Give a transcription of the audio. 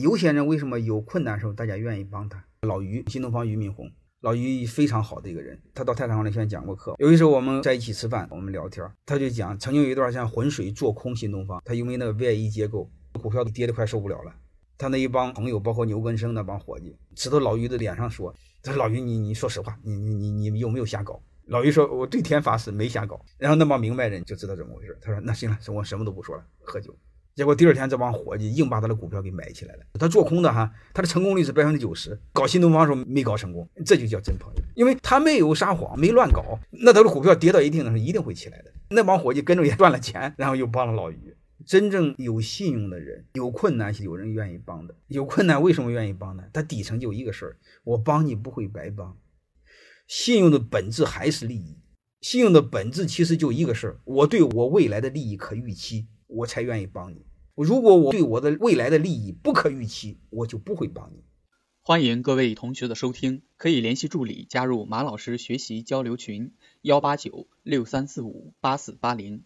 有些人为什么有困难的时候大家愿意帮他？老于，新东方俞敏洪，老于非常好的一个人，他到太堂来先讲过课。有一时候我们在一起吃饭，我们聊天，他就讲曾经有一段像浑水做空新东方，他因为那个 VIE 结构，股票跌得快受不了了。他那一帮朋友，包括牛根生那帮伙计，指到老于的脸上说：“他说老于，你你说实话，你你你你有没有瞎搞？”老于说：“我对天发誓，没瞎搞。”然后那帮明白人就知道怎么回事。他说：“那行了，我什么都不说了，喝酒。”结果第二天这帮伙计硬把他的股票给买起来了。他做空的哈，他的成功率是百分之九十。搞新东方时候没搞成功，这就叫真朋友，因为他没有撒谎，没乱搞。那他的股票跌到一定的时候，一定会起来的。那帮伙计跟着也赚了钱，然后又帮了老于。真正有信用的人，有困难有人愿意帮的。有困难为什么愿意帮呢？他底层就一个事儿：我帮你不会白帮。信用的本质还是利益。信用的本质其实就一个事儿：我对我未来的利益可预期，我才愿意帮你。如果我对我的未来的利益不可预期，我就不会帮你。欢迎各位同学的收听，可以联系助理加入马老师学习交流群：幺八九六三四五八四八零。